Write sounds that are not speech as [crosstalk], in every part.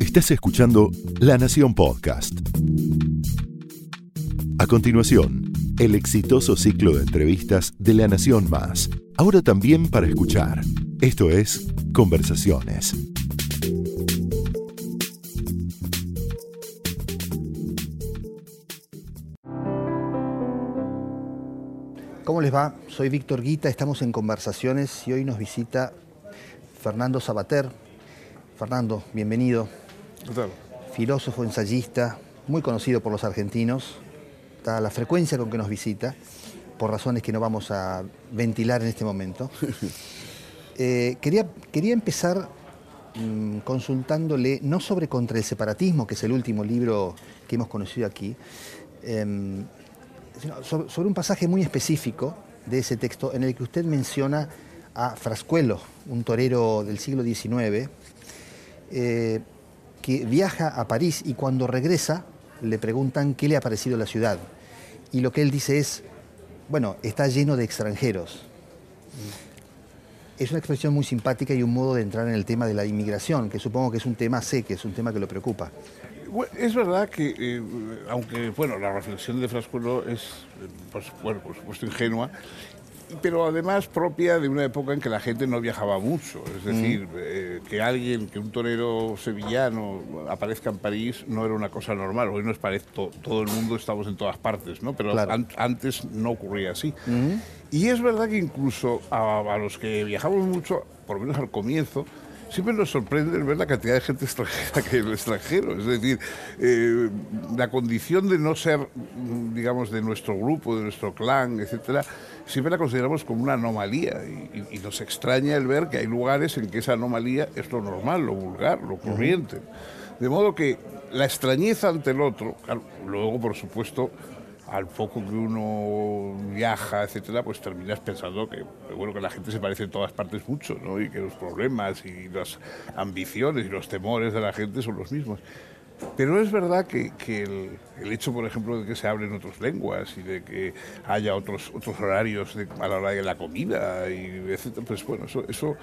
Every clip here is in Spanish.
Estás escuchando La Nación Podcast. A continuación, el exitoso ciclo de entrevistas de La Nación Más, ahora también para escuchar. Esto es Conversaciones. ¿Cómo les va? Soy Víctor Guita, estamos en Conversaciones y hoy nos visita Fernando Sabater. Fernando, bienvenido. Filósofo, ensayista, muy conocido por los argentinos. Está la frecuencia con que nos visita, por razones que no vamos a ventilar en este momento. [laughs] Eh, quería, quería empezar mm, consultándole, no sobre Contra el separatismo, que es el último libro que hemos conocido aquí, em, sino sobre, sobre un pasaje muy específico de ese texto en el que usted menciona a Frascuelo, un torero del siglo XIX, eh, que viaja a París y cuando regresa le preguntan qué le ha parecido la ciudad. Y lo que él dice es, bueno, está lleno de extranjeros. Es una expresión muy simpática y un modo de entrar en el tema de la inmigración, que supongo que es un tema sé, que es un tema que lo preocupa. Es verdad que, eh, aunque bueno, la reflexión de Frascuelo es, eh, pues, por supuesto, ingenua, pero además propia de una época en que la gente no viajaba mucho. Es decir, eh, que alguien, que un torero sevillano aparezca en París no era una cosa normal. Hoy nos parece, todo el mundo estamos en todas partes, ¿no? Pero antes no ocurría así. Y es verdad que incluso a, los que viajamos mucho, por lo menos al comienzo, siempre nos sorprende ver la cantidad de gente extranjera que hay en el extranjero. Es decir, eh, la condición de no ser, digamos, de nuestro grupo, de nuestro clan, etcétera, siempre la consideramos como una anomalía y, nos extraña el ver que hay lugares en que esa anomalía es lo normal, lo vulgar, lo corriente. De modo que la extrañeza ante el otro, luego por supuesto al poco que uno viaja, etcétera, pues terminas pensando que, bueno, que la gente se parece en todas partes mucho, ¿no? Y que los problemas y las ambiciones y los temores de la gente son los mismos. Pero es verdad que, el, hecho, por ejemplo, de que se hablen otras lenguas y de que haya otros, otros horarios a la hora de la comida, y etcétera, pues bueno, eso, eso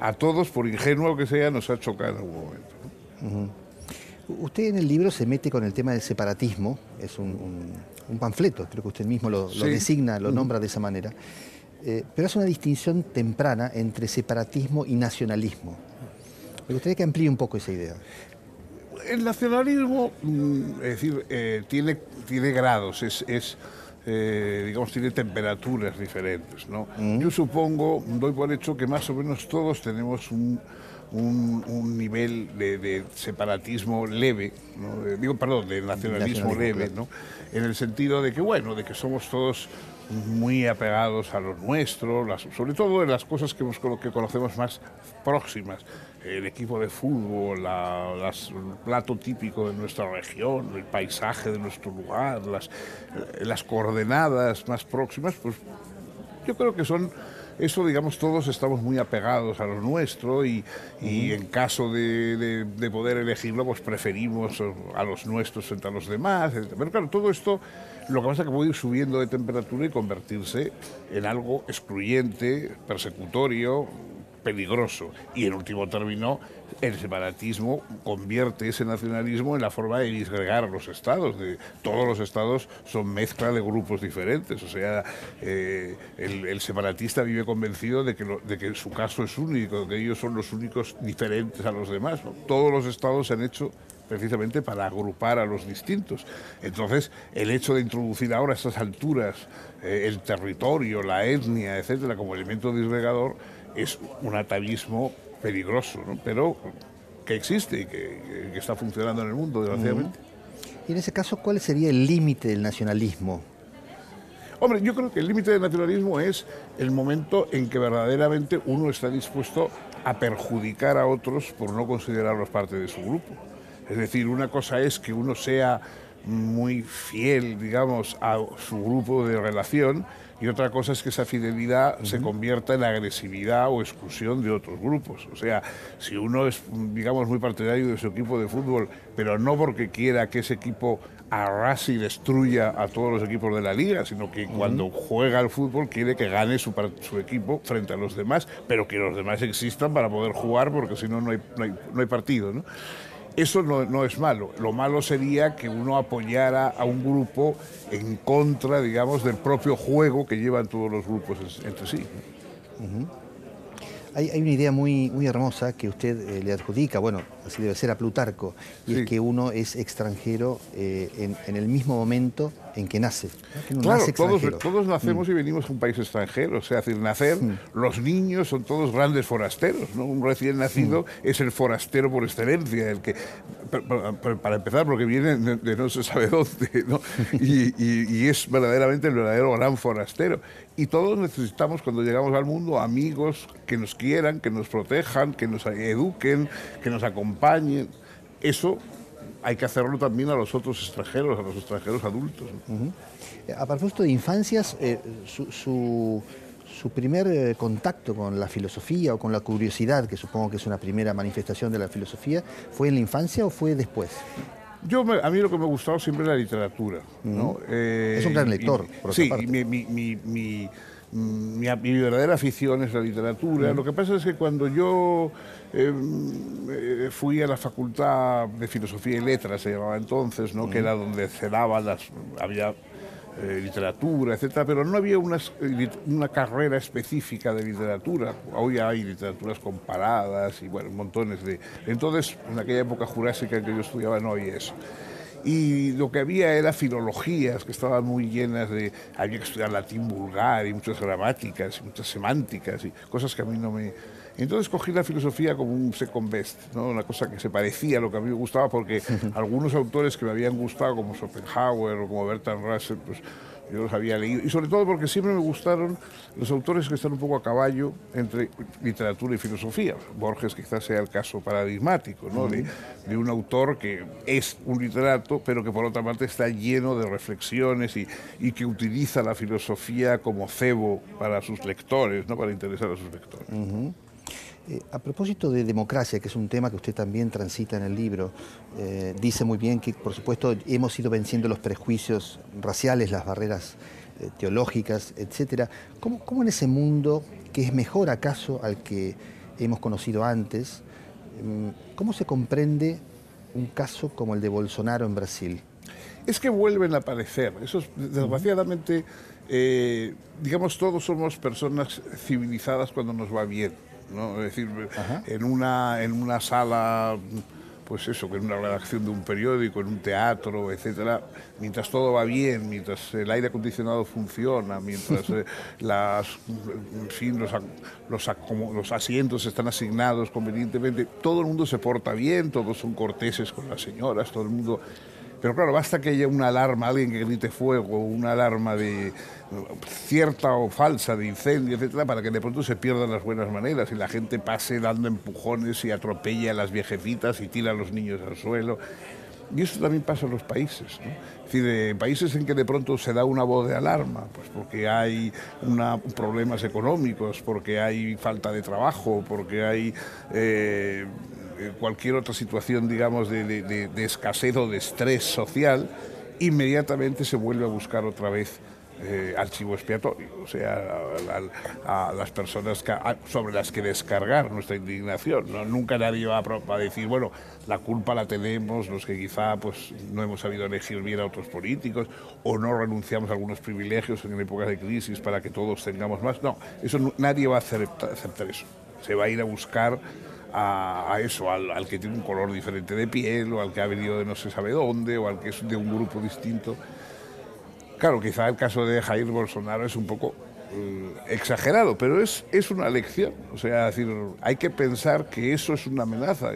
a todos, por ingenuo que sea, nos ha chocado en algún momento. Usted en el libro se mete con el tema del separatismo, es un, panfleto, creo que usted mismo lo, designa, lo nombra de esa manera, eh, pero hace una distinción temprana entre separatismo y nacionalismo. Me gustaría que amplíe un poco esa idea el nacionalismo, mm, es decir, eh, tiene, tiene grados, es, eh, digamos, tiene temperaturas diferentes. ¿no? Mm. Yo supongo, doy por hecho que más o menos todos tenemos un, nivel de, separatismo leve, digo, perdón, de nacionalismo, leve, ¿no? en el sentido de que, bueno, de que somos todos muy apegados a lo nuestro, sobre todo en las cosas que, que conocemos más próximas el equipo de fútbol, el plato típico de nuestra región, el paisaje de nuestro lugar, las, las coordenadas más próximas, pues yo creo que son eso, digamos, todos estamos muy apegados a lo nuestro y, en caso de, poder elegirlo, pues preferimos a los nuestros frente a los demás. Pero claro, todo esto lo que pasa es que puede ir subiendo de temperatura y convertirse en algo excluyente, persecutorio, peligroso. Y en último término, el separatismo convierte ese nacionalismo en la forma de disgregar los estados. De, todos los estados son mezcla de grupos diferentes. O sea, eh, el, separatista vive convencido de que, de que su caso es único, que ellos son los únicos diferentes a los demás. Todos los estados se han hecho precisamente para agrupar a los distintos. Entonces, el hecho de introducir ahora a estas alturas eh, el territorio, la etnia, etcétera, como elemento disgregador, es un atavismo peligroso, pero que existe y que, está funcionando en el mundo, desgraciadamente. Y en ese caso, ¿cuál sería el límite del nacionalismo? Hombre, yo creo que el límite del nacionalismo es el momento en que verdaderamente uno está dispuesto a perjudicar a otros por no considerarlos parte de su grupo. Es decir, una cosa es que uno sea muy fiel, digamos, a su grupo de relación y otra cosa es que esa fidelidad se convierta en agresividad o exclusión de otros grupos. O sea, si uno es, digamos, muy partidario de su equipo de fútbol, pero no porque quiera que ese equipo arrase y destruya a todos los equipos de la liga, sino que cuando juega al fútbol quiere que gane su, su, equipo frente a los demás, pero que los demás existan para poder jugar, porque si no, no hay, no hay, no hay partido. ¿no? Eso no, es malo. Lo malo sería que uno apoyara a un grupo en contra, digamos, del propio juego que llevan todos los grupos entre sí. hay, una idea muy, muy hermosa que usted eh, le adjudica, bueno, así debe ser a Plutarco, y es que uno es extranjero eh, en, el mismo momento en que nace. claro, todos, nacemos mm. y venimos de un país extranjero, o sea, decir, nacer, mm. los niños son todos grandes forasteros, ¿no? Un recién nacido mm. es el forastero por excelencia, el que, para, empezar, porque viene de, no se sabe dónde, ¿no? [laughs] y, es verdaderamente el verdadero gran forastero. Y todos necesitamos, cuando llegamos al mundo, amigos que nos quieran, que nos protejan, que nos eduquen, que nos acompañen. Eso hay que hacerlo también a los otros extranjeros, a los extranjeros adultos. A propósito de infancias, eh, su, primer eh, contacto con la filosofía o con la curiosidad, que supongo que es una primera manifestación de la filosofía, ¿fue en la infancia o fue después? Yo, a mí lo que me ha gustado siempre es la literatura. Eh, es un gran lector, por Sí, mi, mi, verdadera afición es la literatura. Lo que pasa es que cuando yo em, eh, fui a la Facultad de Filosofía y Letras, se llamaba entonces, ¿no? que era donde se las... había eh, literatura, etcétera, pero no había una, una, carrera específica de literatura. Hoy hay literaturas comparadas y bueno, montones de... Entonces, en aquella época jurásica en que yo estudiaba no había eso y lo que había era filologías que estaban muy llenas de, había que estudiar latín vulgar y muchas gramáticas y muchas semánticas y cosas que a mí no me... Entonces cogí la filosofía como un second best, ¿no? una cosa que se parecía a lo que a mí me gustaba porque [laughs] algunos autores que me habían gustado como Schopenhauer o como Bertrand Russell, pues yo los había leído, y sobre todo porque siempre me gustaron los autores que están un poco a caballo entre literatura y filosofía. Borges quizás sea el caso paradigmático, ¿no? de, un autor que es un literato, pero que por otra parte está lleno de reflexiones y, y que utiliza la filosofía como cebo para sus lectores, ¿no? para interesar a sus lectores. Eh, a propósito de democracia, que es un tema que usted también transita en el libro, eh, dice muy bien que, por supuesto, hemos ido venciendo los prejuicios raciales, las barreras eh, teológicas, etc. ¿Cómo, ¿Cómo, en ese mundo, que es mejor acaso al que hemos conocido antes, mm, cómo se comprende un caso como el de Bolsonaro en Brasil? Es que vuelven a aparecer. Desgraciadamente, digamos, todos somos personas civilizadas cuando nos va bien ¿no? Es decir, en una, en una sala pues eso, que en una redacción de un periódico, en un teatro, etcétera, mientras todo va bien, mientras el aire acondicionado funciona, mientras eh, [laughs] las, fin, los, los, los, asientos están asignados convenientemente, todo el mundo se porta bien, todos son corteses con las señoras, todo el mundo pero claro, basta que haya una alarma, alguien que grite fuego, una alarma de cierta o falsa de incendio, etcétera, para que de pronto se pierdan las buenas maneras y la gente pase dando empujones y atropella a las viejecitas y tira a los niños al suelo. Y eso también pasa en los países. ¿no? Es decir, en países en que de pronto se da una voz de alarma, pues porque hay problemas económicos, porque hay falta de trabajo, porque hay eh, eh, cualquier otra situación, digamos, de, escasez o de estrés social, inmediatamente se vuelve a buscar otra vez eh, archivo expiatorio, o sea, a, las personas sobre las que descargar nuestra indignación. ¿no? Nunca nadie va a, decir, bueno, la culpa la tenemos los que quizá pues, no hemos sabido elegir bien a otros políticos o no renunciamos a algunos privilegios en épocas de crisis para que todos tengamos más. No, eso nadie va a aceptar eso. Se va a ir a buscar a, eso, al, que tiene un color diferente de piel, o al que ha venido de no se sabe dónde, o al que es de un grupo distinto. Claro, quizá el caso de Jair Bolsonaro es un poco exagerado, pero es, es una lección. O sea, decir, hay que pensar que eso es una amenaza.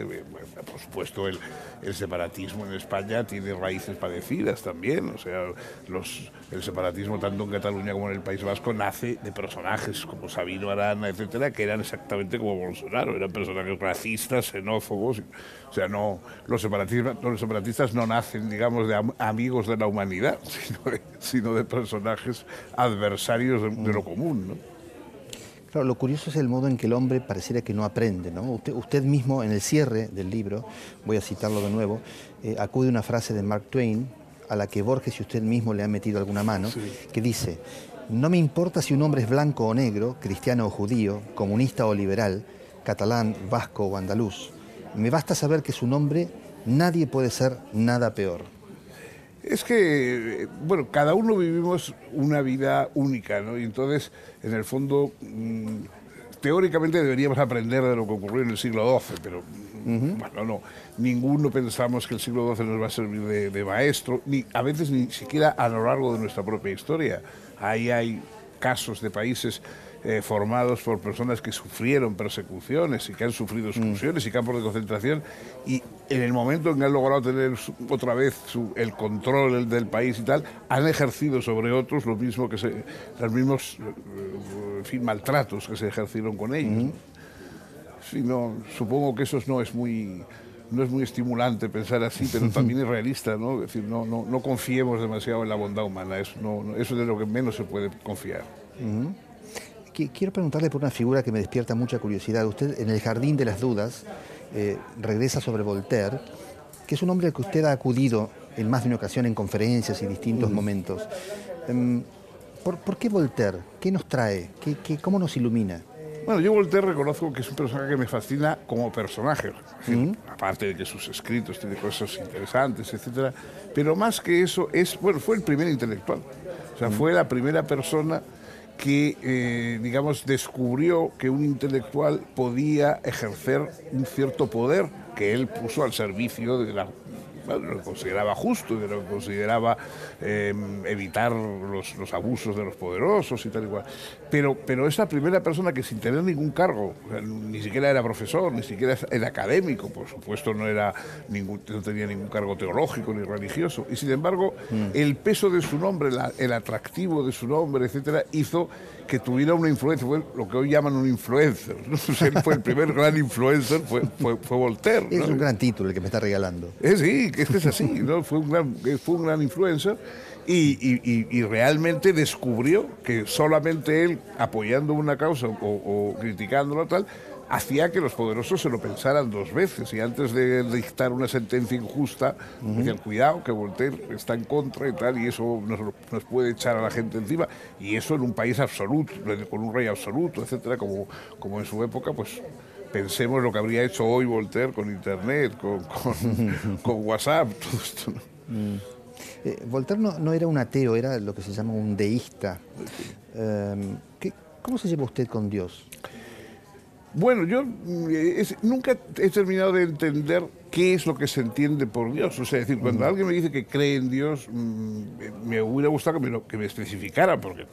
Por supuesto, el, el separatismo en España tiene raíces parecidas también. O sea, los, el separatismo tanto en Cataluña como en el País Vasco nace de personajes como Sabino Arana, etcétera, que eran exactamente como Bolsonaro, eran personajes racistas, xenófobos. O sea, no, los separatistas, los separatistas no nacen, digamos, de amigos de la humanidad, [laughs] sino de, personajes adversarios de, lo común. ¿no? Claro, lo curioso es el modo en que el hombre pareciera que no aprende. ¿no? Usted, usted mismo, en el cierre del libro, voy a citarlo de nuevo, eh, acude una frase de Mark Twain, a la que Borges y usted mismo le han metido alguna mano, que dice, no me importa si un hombre es blanco o negro, cristiano o judío, comunista o liberal, catalán, vasco o andaluz. Me basta saber que su nombre nadie puede ser nada peor. Es que, bueno, cada uno vivimos una vida única, ¿no? Y entonces, en el fondo, mm, teóricamente deberíamos aprender de lo que ocurrió en el siglo XII, pero, bueno, no. Ninguno pensamos que el siglo XII nos va a servir de, maestro, ni a veces ni siquiera a lo largo de nuestra propia historia. Ahí hay casos de países eh, formados por personas que sufrieron persecuciones y que han sufrido mm. exclusiones y campos de concentración y en el momento en que han logrado tener otra vez el control del, país y tal, han ejercido sobre otros lo mismo que se, los mismos eh, maltratos que se ejercieron con ellos. supongo que eso no es muy no es muy estimulante pensar así, pero [laughs] también es realista, ¿no? Es decir, no, no, no confiemos demasiado en la bondad humana, eso, no, eso es de lo que menos se puede confiar. Quiero preguntarle por una figura que me despierta mucha curiosidad. Usted en el Jardín de las Dudas eh, regresa sobre Voltaire, que es un hombre al que usted ha acudido en más de una ocasión en conferencias y distintos momentos. Em, ¿por, qué Voltaire? ¿Qué nos trae? ¿Qué, cómo nos ilumina? Bueno, yo Voltaire reconozco que es un personaje que me fascina como personaje, aparte de que sus escritos tienen cosas interesantes, etcétera, pero más que eso es, bueno, fue el primer intelectual, o sea, fue la primera persona que, eh, digamos, descubrió que un intelectual podía ejercer un cierto poder que él puso al servicio de la lo que consideraba justo, de lo que consideraba em, evitar los, abusos de los poderosos y tal y cual. Pero, pero es la primera persona que sin tener ningún cargo, ni siquiera era profesor, ni siquiera era académico, por supuesto no, era ningún, no tenía ningún cargo teológico ni religioso, y sin embargo mm. el peso de su nombre, el atractivo de su nombre, etcétera, hizo que tuviera una influencia, fue lo que hoy llaman un influencer. [laughs] él fue el primer gran influencer, fue, fue, Voltaire. Es un gran título el que me está regalando. Eh, sí, es que es así, ¿no? fue, un gran, fue un gran influencer. Y, realmente descubrió que solamente él, apoyando una causa o, o criticándola tal, hacía que los poderosos se lo pensaran dos veces y antes de dictar una sentencia injusta, decían, cuidado, que Voltaire está en contra y tal, y eso nos, puede echar a la gente encima. Y eso en un país absoluto, con un rey absoluto, etcétera, como, como en su época, pues pensemos lo que habría hecho hoy Voltaire con Internet, con, con, [laughs] WhatsApp, todo esto. Mm. Eh, Voltaire no, era un ateo, era lo que se llama un deísta. Em, ¿Cómo se lleva usted con Dios? Bueno, yo mm, nunca he terminado de entender qué es lo que se entiende por Dios. O sea, decir, cuando alguien me dice que cree en Dios, mm, me hubiera gustado que me, que me especificara, porque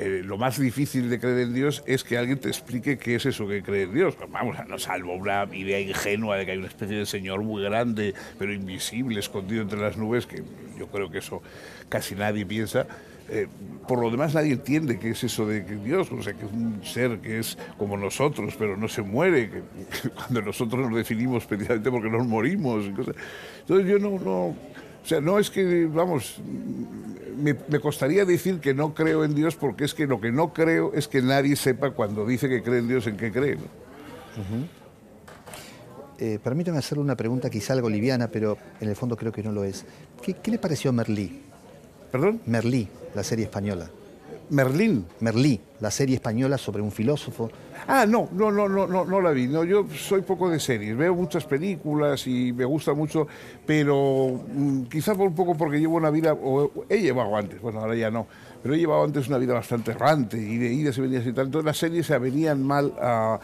eh, lo más difícil de creer en Dios es que alguien te explique qué es eso que cree en Dios. Vamos, no salvo una idea ingenua de que hay una especie de Señor muy grande, pero invisible, escondido entre las nubes, que yo creo que eso casi nadie piensa. Eh, por lo demás nadie entiende qué es eso de que Dios, o sea, que es un ser que es como nosotros, pero no se muere, [laughs] cuando nosotros nos definimos precisamente porque nos morimos. Entonces yo no, no, o sea, no es que, vamos, me, costaría decir que no creo en Dios porque es que lo que no creo es que nadie sepa cuando dice que cree en Dios en qué cree. Eh, permítame hacerle una pregunta quizá algo liviana, pero en el fondo creo que no lo es. ¿Qué, qué le pareció Merlí? ¿Perdón? Merlí, la serie española. Merlín. Merlí, la serie española sobre un filósofo. Ah, no, no, no, no, no, no la vi. No, yo soy poco de series. Veo muchas películas y me gusta mucho, pero mm, quizás por un poco porque llevo una vida, o he llevado antes, bueno, ahora ya no, pero he llevado antes una vida bastante errante y de idas y venidas y tal. Entonces las series se venían mal a,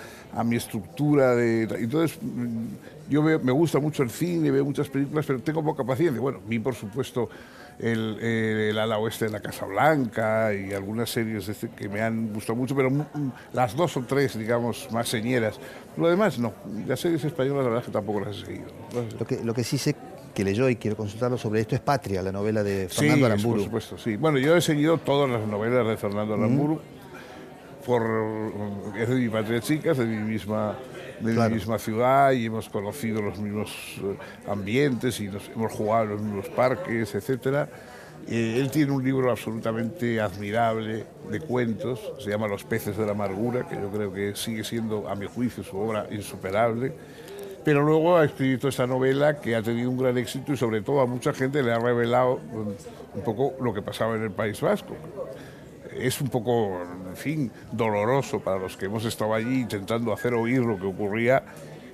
mi estructura. Entonces mm, yo me gusta mucho el cine, veo muchas películas, pero tengo poca paciencia. Bueno, vi por supuesto el, el, ala oeste de la Casa Blanca y algunas series este que me han gustado mucho, pero las dos o tres, digamos, más señeras. Lo demás no. Las series españolas la verdad es que tampoco las he seguido. Lo que, lo que sí sé que leyó y quiero consultarlo sobre esto es Patria, la novela de Fernando sí, Aramburu. por supuesto, sí. Bueno, yo he seguido todas las novelas de Fernando Aramburu. Por, es de mi patria chica, es de mi misma de la misma ciudad y hemos conocido los mismos eh, ambientes y nos, hemos jugado en los mismos parques, etc. Eh, él tiene un libro absolutamente admirable de cuentos, se llama Los peces de la amargura, que yo creo que sigue siendo, a mi juicio, su obra insuperable. Pero luego ha escrito esta novela que ha tenido un gran éxito y sobre todo a mucha gente le ha revelado un poco lo que pasaba en el País Vasco es un poco, en fin, doloroso para los que hemos estado allí intentando hacer oír lo que ocurría,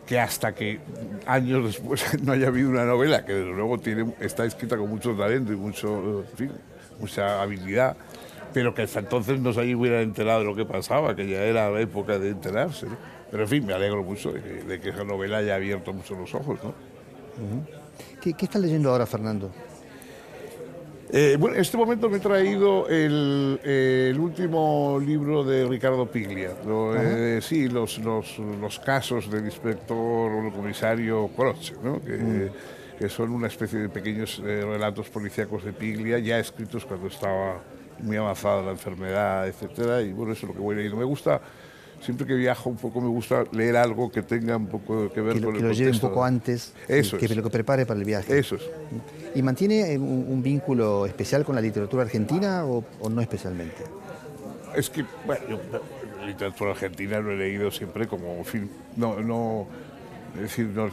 que hasta que años después [laughs] no haya habido una novela que desde luego tiene, está escrita con mucho talento y mucho, fin, mucha habilidad, pero que hasta entonces no se hubiera enterado de lo que pasaba, que ya era la época de enterarse. Pero en fin, me alegro mucho de que, esa novela haya abierto mucho los ojos. ¿no? ¿Qué, ¿Qué estás leyendo ahora, Fernando? Eh, bueno, en este momento me he traído el, último libro de Ricardo Piglia. Eh, sí, los, los, los, casos del inspector o el comisario Croce, ¿no? que, mm. que, son una especie de pequeños eh, relatos policíacos de Piglia, ya escritos cuando estaba muy avanzada la enfermedad, etcétera. Y bueno, eso es lo que voy leyendo. Me gusta siempre que viajo un poco me gusta leer algo que tenga un poco que ver que con que lo lleve un poco antes, Eso que, lo que prepare para el viaje. Eso es. ¿Y mantiene un, vínculo especial con la literatura argentina o, no especialmente? Es que, bueno, yo la literatura argentina lo he leído siempre como, fin, no, no, es decir, no,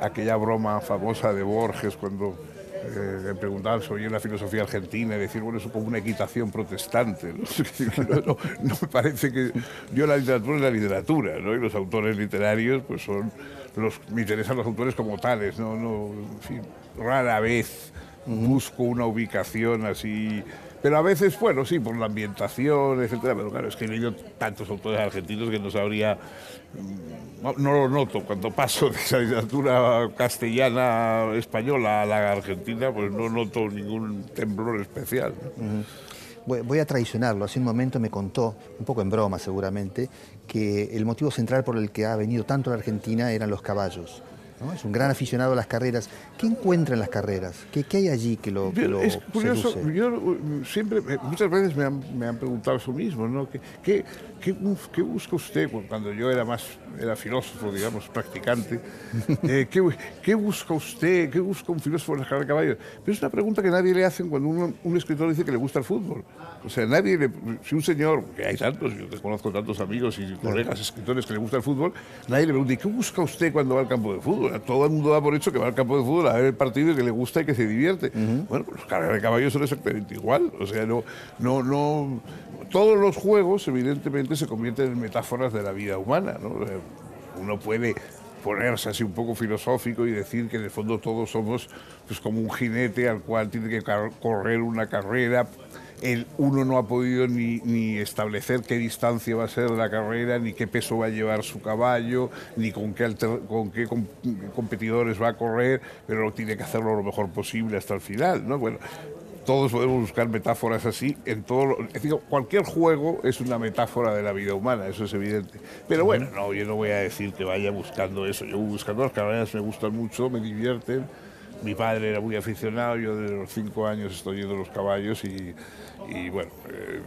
aquella broma famosa de Borges cuando eh, preguntar sobre la filosofía argentina y decir, bueno, eso como una equitación protestante. [laughs] ¿no? me parece que yo la literatura es la literatura, ¿no? y los autores literarios pues son los, me interesan los autores como tales, no, no en fin, rara vez busco una ubicación así pero a veces, bueno, sí, por la ambientación, etcétera, pero claro, es que he leído tantos autores argentinos que no sabría, no, lo noto, cuando paso de esa literatura castellana, española a la argentina, pues no noto ningún temblor especial. Voy a traicionarlo. Hace un momento me contó, un poco en broma seguramente, que el motivo central por el que ha venido tanto a la Argentina eran los caballos. Es un gran aficionado a las carreras. ¿Qué encuentra en las carreras? ¿Qué, qué hay allí que lo, que Es curioso, yo uh, siempre, eh, muchas veces me han, me han preguntado eso mismo, ¿no? ¿Qué, qué, qué, busca usted? cuando yo era más, era filósofo, digamos, practicante, [laughs] eh, ¿qué, busca usted? ¿Qué busca un filósofo en de caballos? Pero es una pregunta que nadie le hace cuando un escritor dice que le gusta el fútbol. O sea, nadie, le, si un señor, que hay tantos, yo conozco tantos amigos y colegas escritores que le gusta el fútbol, nadie le pregunta, ¿y qué busca usted cuando va al campo de fútbol? Todo el mundo da por hecho que va al campo de fútbol a ver el partido y que le gusta y que se divierte. Bueno, pues los carreras de caballos son exactamente igual. O sea, no, no, no, todos los juegos, evidentemente, se convierten en metáforas de la vida humana. ¿no? Uno puede ponerse así un poco filosófico y decir que en el fondo todos somos pues, como un jinete al cual tiene que correr una carrera el, uno no ha podido ni, establecer qué distancia va a ser la carrera, ni qué peso va a llevar su caballo, ni con qué, con qué competidores va a correr, pero tiene que hacerlo lo mejor posible hasta el final. ¿no? Bueno, todos podemos buscar metáforas así en todo cualquier juego es una metáfora de la vida humana eso es evidente. Pero bueno no yo no voy a decir que vaya buscando eso. Yo buscando las carreras me gustan mucho me divierten. Mi padre era muy aficionado yo desde los cinco años estoy yendo los caballos y y bueno, eh,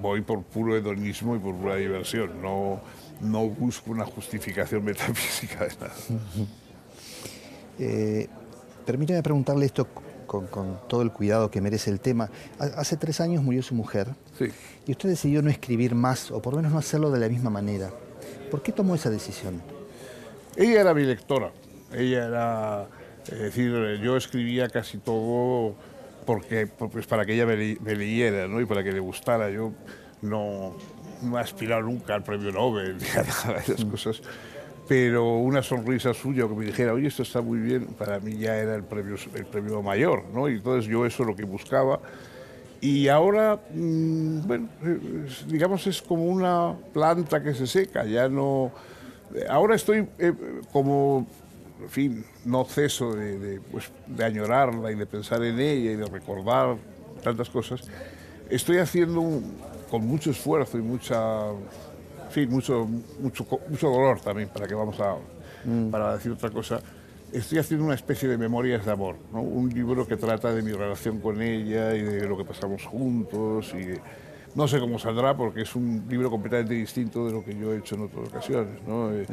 voy por puro hedonismo y por pura diversión, no, no busco una justificación [laughs] metafísica de nada. Eh, permítame preguntarle esto con, todo el cuidado que merece el tema. Hace tres años murió su mujer sí. y usted decidió no escribir más, o por lo menos no hacerlo de la misma manera. ¿Por qué tomó esa decisión? Ella era mi lectora. Ella era, es decir, yo escribía casi todo porque, pues para que ella me, leyera ¿no? y para que le gustara. Yo no, no he aspirado nunca al premio Nobel [laughs] ni a nada de esas cosas, pero una sonrisa suya que me dijera, oye, esto está muy bien, para mí ya era el premio, el premio mayor, ¿no? Y entonces yo eso es lo que buscaba. Y ahora, mm, bueno, digamos es como una planta que se seca, ya no... Ahora estoy eh, como, en fin, no ceso de, pues, de añorarla y de pensar en ella y de recordar tantas cosas. Estoy haciendo con mucho esfuerzo y mucha, en fin, mucho, mucho, mucho dolor también, para que vamos a, mm. para decir otra cosa, estoy haciendo una especie de memorias de amor, ¿no? un libro que trata de mi relación con ella y de lo que pasamos juntos. Y no sé cómo saldrá porque es un libro completamente distinto de lo que yo he hecho en otras ocasiones. ¿no? Eh,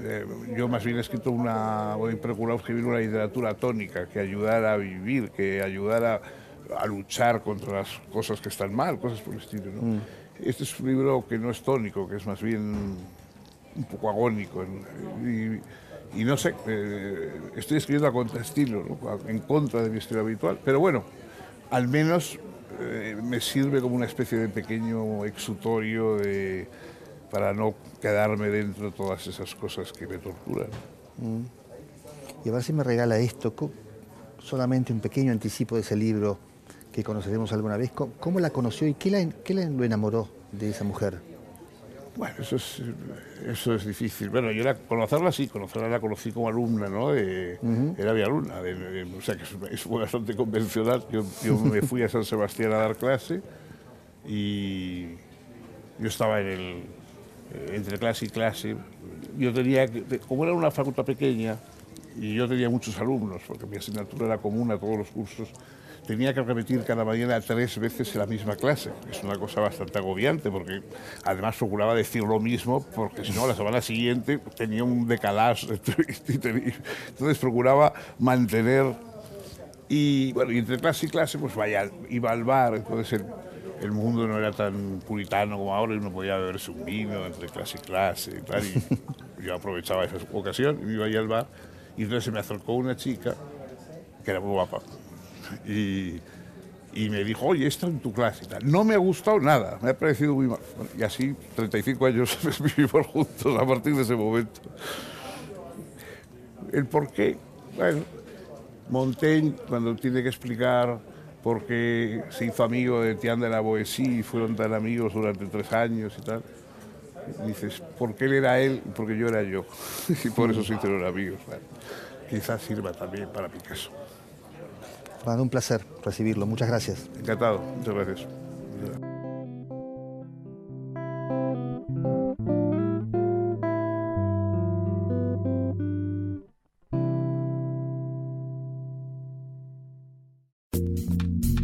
eh, yo más bien he escrito una, o he procurado escribir una literatura tónica que ayudara a vivir, que ayudara a luchar contra las cosas que están mal, cosas por el estilo. ¿no? Mm. Este es un libro que no es tónico, que es más bien un poco agónico. Y, no sé, eh, estoy escribiendo a contraestilo, en contra de mi estilo habitual, pero bueno, al menos eh, me sirve como una especie de pequeño exutorio de, para no quedarme dentro de todas esas cosas que me torturan. Mm. Y a ver si me regala esto, solamente un pequeño anticipo de ese libro que conoceremos alguna vez. ¿Cómo, la conoció y qué, la, qué lo enamoró de esa mujer? Bueno, eso es, eso es difícil. Bueno, yo la, conocerla sí, conocerla la conocí como alumna, ¿no? Era mi alumna, o sea que es, bastante convencional. Yo, me fui a San Sebastián a dar clase y yo estaba en el, entre clase y clase. Yo tenía, como era una facultad pequeña y yo tenía muchos alumnos, porque mi asignatura era común a todos los cursos, tenía que repetir cada mañana tres veces la misma clase. Es una cosa bastante agobiante porque además procuraba decir lo mismo porque si no la semana siguiente tenía un decalaje. [laughs] Entonces procuraba mantener y bueno, entre clase y clase pues vaya, iba al bar, entonces el, el mundo no era tan puritano como ahora y uno podía beberse un vino entre clase y clase y tal. Y [laughs] yo aprovechaba esa ocasión y me iba ahí al bar y entonces se me acercó una chica que era muy guapa y, me dijo, oye, esto en tu clase. No me ha gustado nada, me ha parecido muy mal. y así, 35 años [laughs] vivimos juntos a partir de ese momento. El por qué, bueno, Montaigne, cuando tiene que explicar por qué se hizo amigo de Tian de la Boétie y fueron tan amigos durante tres años y tal, dices, porque él era él porque yo era yo. [laughs] y por eso se hicieron amigos. quizás sirva también para mi caso un placer recibirlo. Muchas gracias. Encantado. Muchas gracias.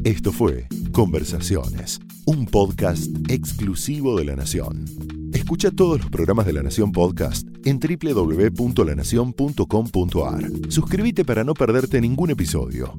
Esto fue Conversaciones, un podcast exclusivo de La Nación. Escucha todos los programas de La Nación Podcast en www.lanacion.com.ar. Suscríbete para no perderte ningún episodio.